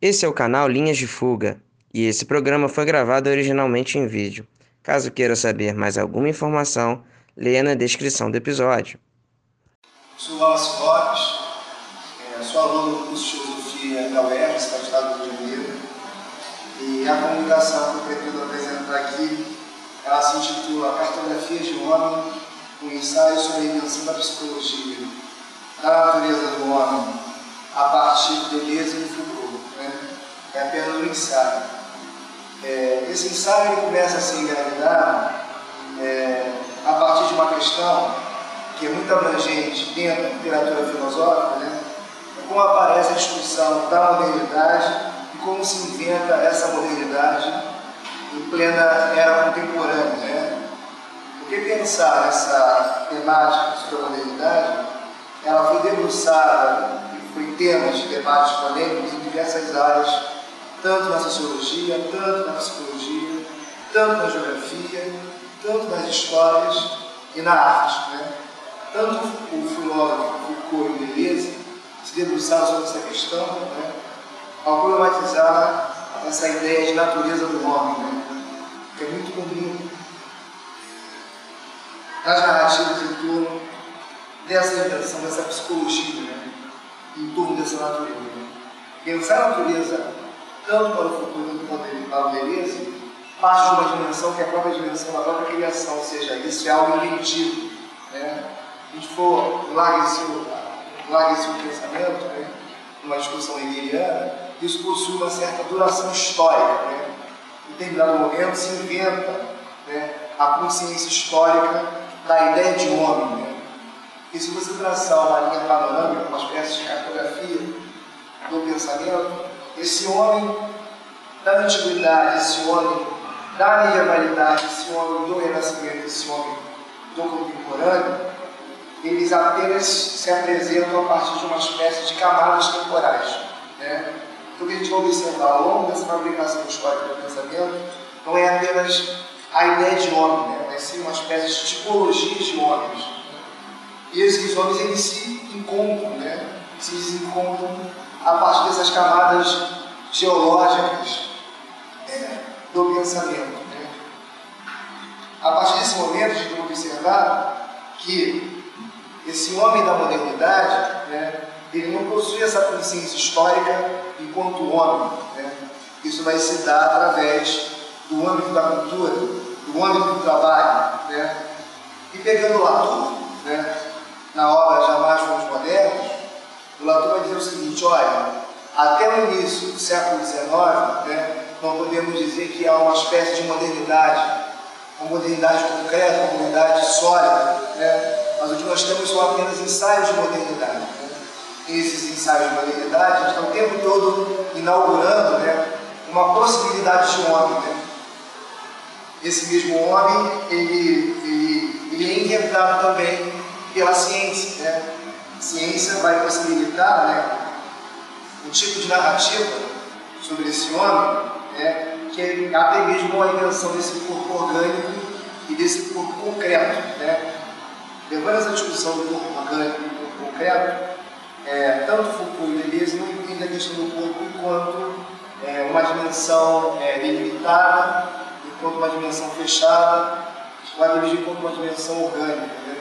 Esse é o canal Linhas de Fuga e esse programa foi gravado originalmente em vídeo. Caso queira saber mais alguma informação, leia na descrição do episódio. Sou Wallace Lopes, é, sou aluno do curso de Filosofia da UERJ, do Estado do Rio de Janeiro, e a comunicação que eu pretendo apresentar aqui, ela se intitula Cartografia de Homem, um ensaio sobre a invenção da psicologia, da natureza do homem, a partir de Deleuze? Ensaio. É, esse ensaio começa a ser engravidado é, a partir de uma questão que é muito abrangente dentro da literatura filosófica, né? É como aparece a discussão da modernidade e como se inventa essa modernidade em plena era contemporânea. Né? Porque pensar nessa temática sobre a modernidade, ela foi debruçada e foi tema de debates polêmicos em diversas áreas, tanto na sociologia, tanto na psicologia, tanto na geografia, tanto nas histórias e na arte. Né? Tanto o filósofo Foucault e Deleuze se debruçaram sobre essa questão né? ao problematizar essa ideia de natureza do homem, né? que é muito comum nas narrativas em torno dessa invenção, dessa psicologia, né? em torno dessa natureza. Né? Pensar a natureza, tanto para o futuro quanto para o Deleuze, parte de uma dimensão que é a própria dimensão da própria criação, ou seja, isso é algo inventivo. Né? A gente for larga esse, larga esse pensamento, né? numa discussão hegeliana, isso possui uma certa duração histórica. Né? Em determinado momento se inventa né, a consciência histórica da ideia de homem. Né? E se você traçar uma linha panorâmica, uma espécie de cartografia do pensamento, esse homem da antiguidade, esse homem da medievalidade, esse homem do renascimento, esse homem do contemporâneo, eles apenas se apresentam a partir de uma espécie de camadas temporais. Né? O que a gente vai observar ao longo dessa fabricação histórica do pensamento não é apenas a ideia de homem, né? mas sim uma espécie de tipologia de homens. E esses homens eles se encontram, né? se desencontram a partir dessas camadas geológicas é, do pensamento. Né? A partir desse momento, a gente vai observar que esse homem da modernidade, né, ele não possui essa consciência histórica enquanto homem. Né? Isso vai se dar através do âmbito da cultura, do âmbito do trabalho. Né? E pegando Latour, né, na obra Jamais Fomos Modernos, o Latour vai dizer o seguinte, olha, até o início do século XIX, né, não podemos dizer que há uma espécie de modernidade, uma modernidade concreta, uma modernidade sólida, né? mas o que nós temos são apenas ensaios de modernidade. Né? E esses ensaios de modernidade estão o tempo todo inaugurando né, uma possibilidade de homem. Né? Esse mesmo homem, ele, ele, ele é inventado também pela ciência. Né? Ciência vai possibilitar né, um tipo de narrativa sobre esse homem, né, que é até mesmo a invenção desse corpo orgânico e desse corpo concreto. Né? Levando essa discussão do corpo orgânico e do corpo concreto, é, tanto Foucault e Deleuze não entendem a questão do corpo enquanto é, uma dimensão é, delimitada, enquanto uma dimensão fechada, vai dirigir enquanto uma dimensão orgânica. Né?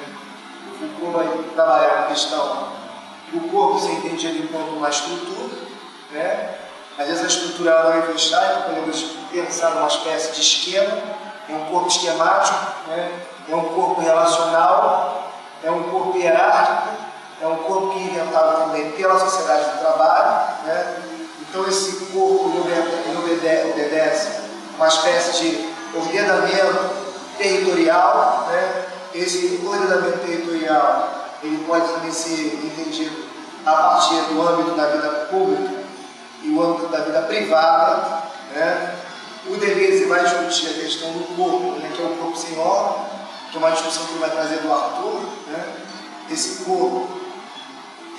Foucault vai trabalhar a questão do corpo ser entendido enquanto uma estrutura, né? Às vezes a estrutura não é então podemos pensar numa espécie de esquema, é um corpo esquemático, né? é um corpo relacional, é um corpo hierárquico, é um corpo que é inventado também pela sociedade do trabalho. Né? Então esse corpo obedece uma espécie de ordenamento territorial. Né? Esse ordenamento territorial ele pode também ser entendido a partir do âmbito da vida pública e o âmbito da vida privada. Né? O Deleuze vai discutir a questão do corpo, né, que é o corpo sem órgão, que é uma discussão que ele vai trazer do Arthur. Né? Esse corpo,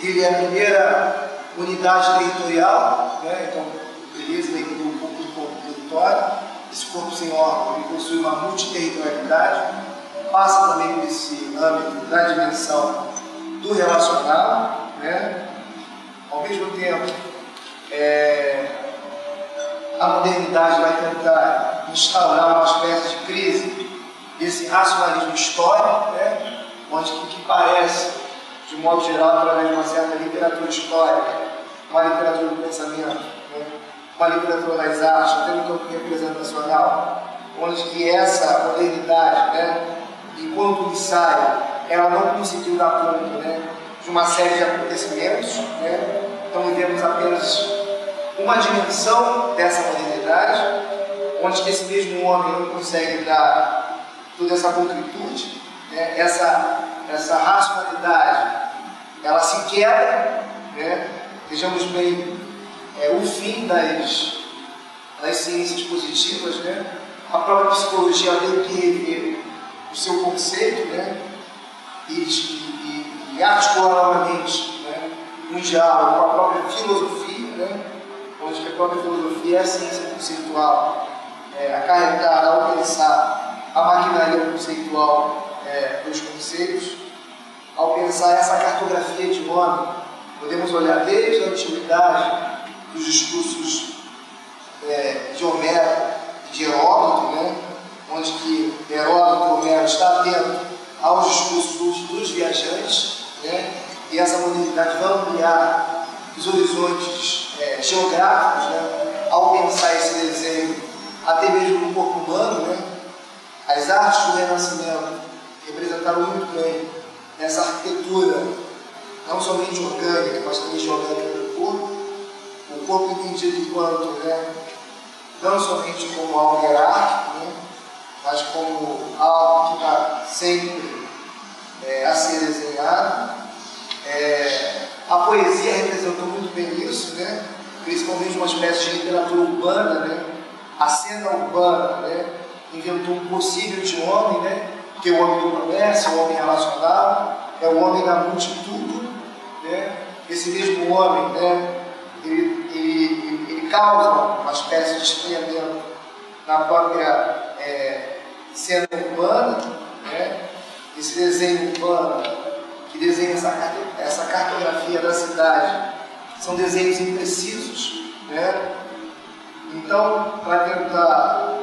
ele é a primeira unidade territorial, né? então o Deleuze entender um pouco do corpo território. Esse corpo sem órgão ele possui uma multiterritorialidade, passa também por esse âmbito da dimensão do relacional, né? ao mesmo tempo é, a modernidade vai tentar instaurar uma espécie de crise desse racionalismo histórico, né? onde o que parece, de modo geral, através de uma certa literatura histórica, uma literatura do pensamento, né? uma literatura das artes, até no campo representacional, onde que essa modernidade, né? Enquanto ensaio, ela não conseguiu dar conta né? de uma série de acontecimentos, né? então vivemos apenas uma dimensão dessa modernidade, onde esse mesmo homem não consegue dar toda essa concretude, né? essa, essa racionalidade, ela se quebra, né? vejamos bem, é, o fim das, das ciências positivas, né? a própria psicologia rever o seu conceito né? e, e, e articular novamente né? um diálogo com a própria filosofia, né? onde a própria filosofia é a ciência conceitual, é, acarretada ao pensar a maquinaria conceitual é, dos conceitos, ao pensar essa cartografia de homem, podemos olhar desde a antiguidade, dos discursos é, de Homero e de Heródoto, né? Onde que Heródoto Homero está atento aos discursos dos, viajantes, né? e essa modernidade vai ampliar os horizontes é, geográficos, né? ao pensar esse desenho até mesmo no corpo humano, né? as artes do Renascimento representaram muito bem essa arquitetura, não somente orgânica, mas também geográfica do corpo, o corpo entendido enquanto, né? não somente como algo hierárquico? Mas como algo que está sempre é, a ser desenhado. É, a poesia representou muito bem isso, né? principalmente uma espécie de literatura urbana, né? a cena urbana, né? inventou um possível de homem, né? que é o homem do comércio, o homem relacionado, é o homem da multitude. Né? Esse mesmo homem, né? ele, ele, ele causa uma espécie de estranhamento na própria é, cena urbana, né? esse desenho urbano que desenha essa, cartografia da cidade, são desenhos imprecisos, né? Então, para tentar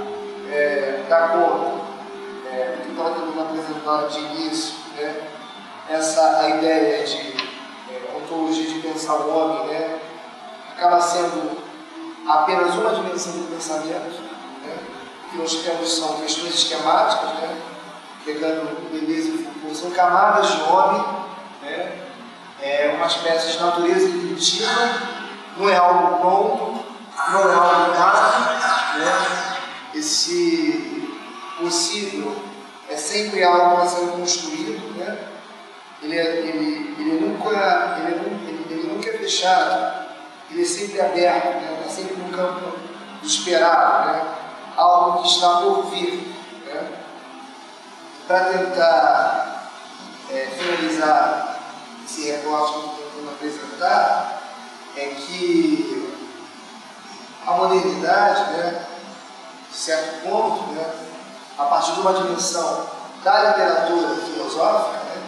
é, dar conta é, que estava tentando apresentar de início, né? essa a ideia de é, ontologia de pensar o homem, né? acaba sendo apenas uma dimensão do pensamento. Que nós temos são questões esquemáticas, né? pegando Deleuze e Foucault, são camadas de homem, né? é uma espécie de natureza intuitiva, não é algo pronto, não é algo nada. Né? Esse possível é sempre algo a ser construído. Né? Ele, é, ele, ele, nunca, ele, ele, ele nunca é fechado, ele é sempre aberto, né? está sempre no campo do esperado, né? Algo que está por vir. Né? Para tentar é, finalizar esse recorte que estou tentando apresentar, é que a modernidade, né, de certo ponto, né, a partir de uma dimensão da literatura filosófica, né,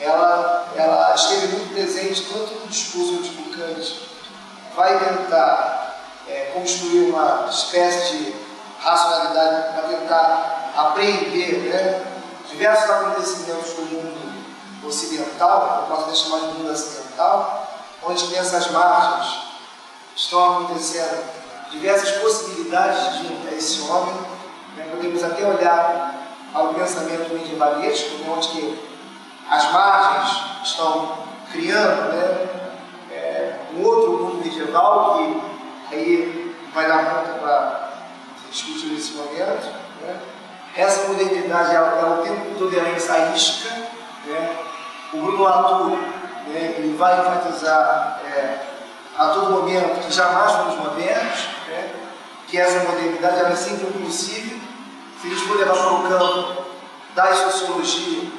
ela, ela esteve muito presente tanto no discurso de Kant, vai tentar é, construir uma espécie de racionalidade para tentar apreender né, diversos acontecimentos do mundo ocidental, eu posso chamar de mundo ocidental, onde nessas margens estão acontecendo diversas possibilidades de esse homem. Né? Podemos até olhar ao pensamento medievalesco, né? onde as margens estão criando né? É, um outro mundo medieval que aí vai dar conta para discutir nesse momento. Né? Essa modernidade ela, ela o tempo todo ela ensaística. Né? O Bruno Latour né? ele vai enfatizar é, a todo momento que jamais fomos modernos, né? que essa modernidade ela é sempre possível. Se a gente for levar para o campo da sociologia,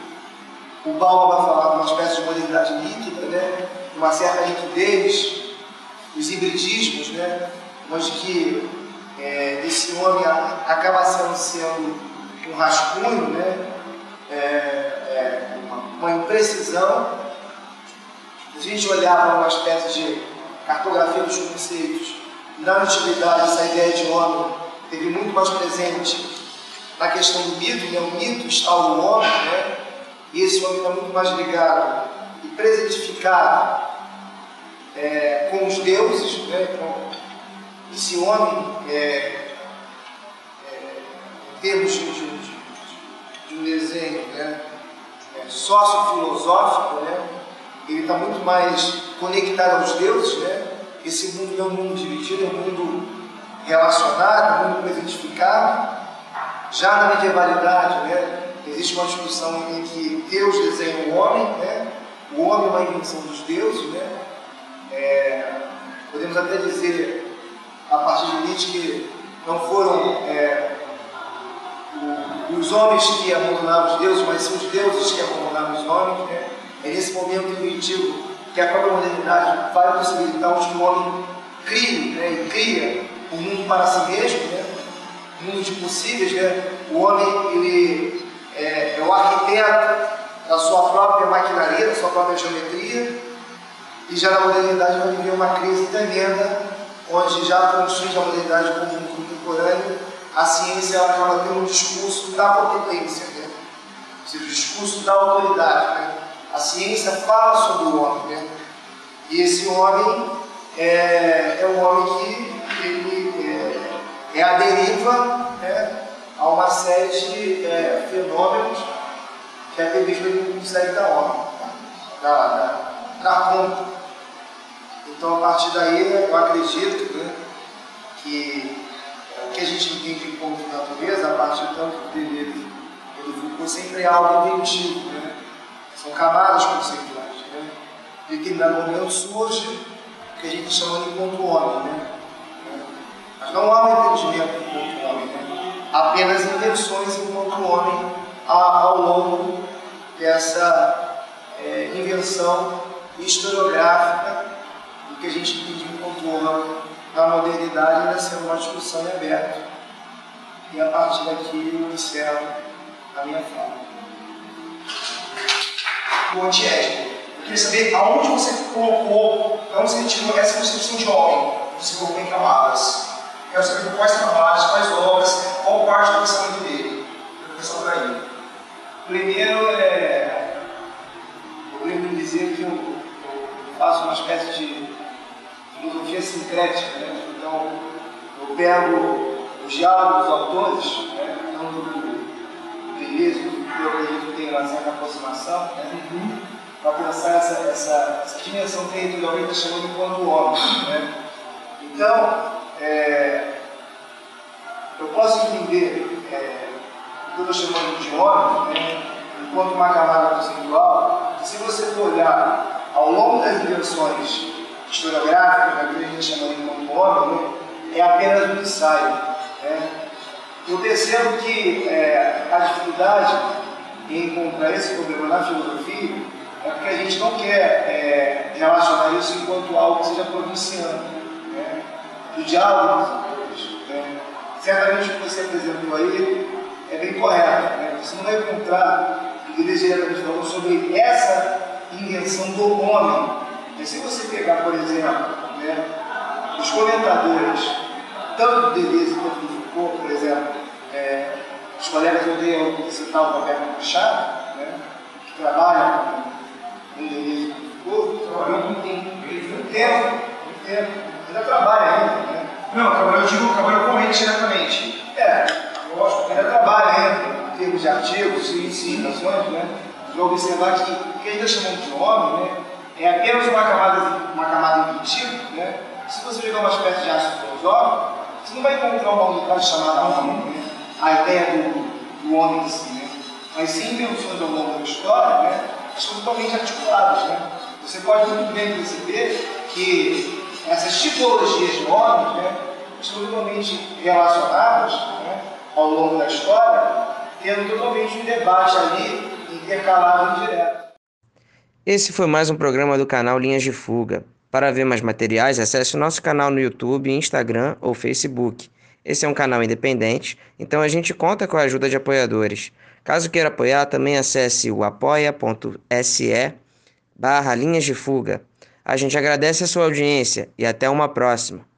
o Paulo vai falar de uma espécie de modernidade líquida, né? uma certa liquidez, os hibridismos, né? onde que é, esse homem acaba sendo, sendo um rascunho, né? É, é, uma, uma imprecisão. A gente olhar para uma espécie de cartografia dos conceitos, Na antiguidade, essa ideia de homem teve muito mais presente na questão do mito, né? o mito está no homem, né? e esse homem está muito mais ligado e presentificado é, com os deuses, né? com esse homem, é, é, em termos de, de, de, de um desenho né? é, sócio-filosófico, né? ele está muito mais conectado aos deuses, né? esse mundo é um mundo dividido, é um mundo relacionado, um mundo presentificado. Já na medievalidade, né? existe uma discussão em que Deus desenha o homem, né? o homem é uma invenção dos deuses. Né? É, podemos até dizer a partir de Nietzsche que não foram é, os homens que abandonaram os deuses, mas são os deuses que abandonaram os homens. Né? É nesse momento intuitivo que a própria modernidade vai possibilitar que o homem crie, né? e cria um mundo para si mesmo, né? um mundo de possíveis. Né? O homem ele é, é o arquiteto da sua própria maquinaria, da sua própria geometria, e já na modernidade vai viver uma crise tremenda onde já construída a modernidade como um contemporâneo, a ciência ela acaba tendo um discurso da potência, né? o discurso da autoridade. Né? A ciência fala sobre o homem, né? e esse homem é, é um homem que ele, é, é a deriva né? a uma série de é, fenômenos que mesmo ele não consegue dar homem, dar, dar, dar conta. Então, a partir daí, eu acredito né, que o que a gente entende como natureza, a partir tanto do Deleuze e do Foucault, sempre é algo inventivo. Né? São camadas conceituais. Né? Em determinado momento surge o que a gente chama de ponto homem. Né? Mas não há um entendimento ponto homem. Né? Apenas invenções enquanto homem ao longo dessa é, invenção historiográfica que a gente pediu enquanto na modernidade ainda sendo uma discussão em aberto. E a partir daqui eu encerro a minha fala. O antiético. Eu queria saber aonde você colocou, aonde você tirou essa concepção de homem, você colocou em camadas. Quero saber quais trabalhos, quais obras, qual parte do pensamento dele. Eu começar por. Primeiro, é, eu lembro dizer que eu, eu faço uma espécie de filosofia sincrética. Né? Então, eu pego os diálogos dos autores, né? tanto do Deleuze, que eu acredito que tem uma certa aproximação, né? Uhum. para pensar essa, essa, essa dimensão territorialmente chamando enquanto homem. Né? Então, é, eu posso entender é, o que eu estou chamando de homem, né? enquanto uma camada conceitual, se você for olhar ao longo das invenções historiográfica, que a gente chama de contorno, né, é apenas um ensaio. Né? Eu percebo que é, a dificuldade em encontrar esse problema na filosofia é porque a gente não quer é, relacionar isso enquanto algo que seja provinciano, né? do diálogo. Né? Certamente o que você apresentou aí é bem correto. Né? Você não vai encontrar, diretamente falou sobre essa invenção do homem e se você pegar, por exemplo, né, os comentadores, tanto do Deleuze quanto do Foucault, por exemplo, é, os colegas odeiam citar o Roberto Machado, né, que trabalham com Deleuze e Foucault, muito tempo, muito tempo, ainda trabalha ainda. Né? Não, trabalhou, eu digo, trabalhou com ele diretamente. É, lógico, ainda trabalha ainda, em termos de artigos e citações, né? Observar que o que ainda chamamos de homem, né? É apenas uma camada, uma camada intuitiva, né? se você jogar uma espécie de ácido filosófico, você não vai encontrar uma unidade chamada homem, né? a ideia do, do homem em si. Né? Mas sim invenções ao longo da história né? são totalmente articuladas. Né? Você pode muito bem perceber que essas tipologias de homens né? estão totalmente relacionadas né? ao longo da história, tendo totalmente um debate ali intercalado e indireto. Esse foi mais um programa do canal Linhas de Fuga. Para ver mais materiais, acesse o nosso canal no YouTube, Instagram ou Facebook. Esse é um canal independente, então a gente conta com a ajuda de apoiadores. Caso queira apoiar, também acesse o apoia.se barra Linhas de Fuga. A gente agradece a sua audiência e até uma próxima.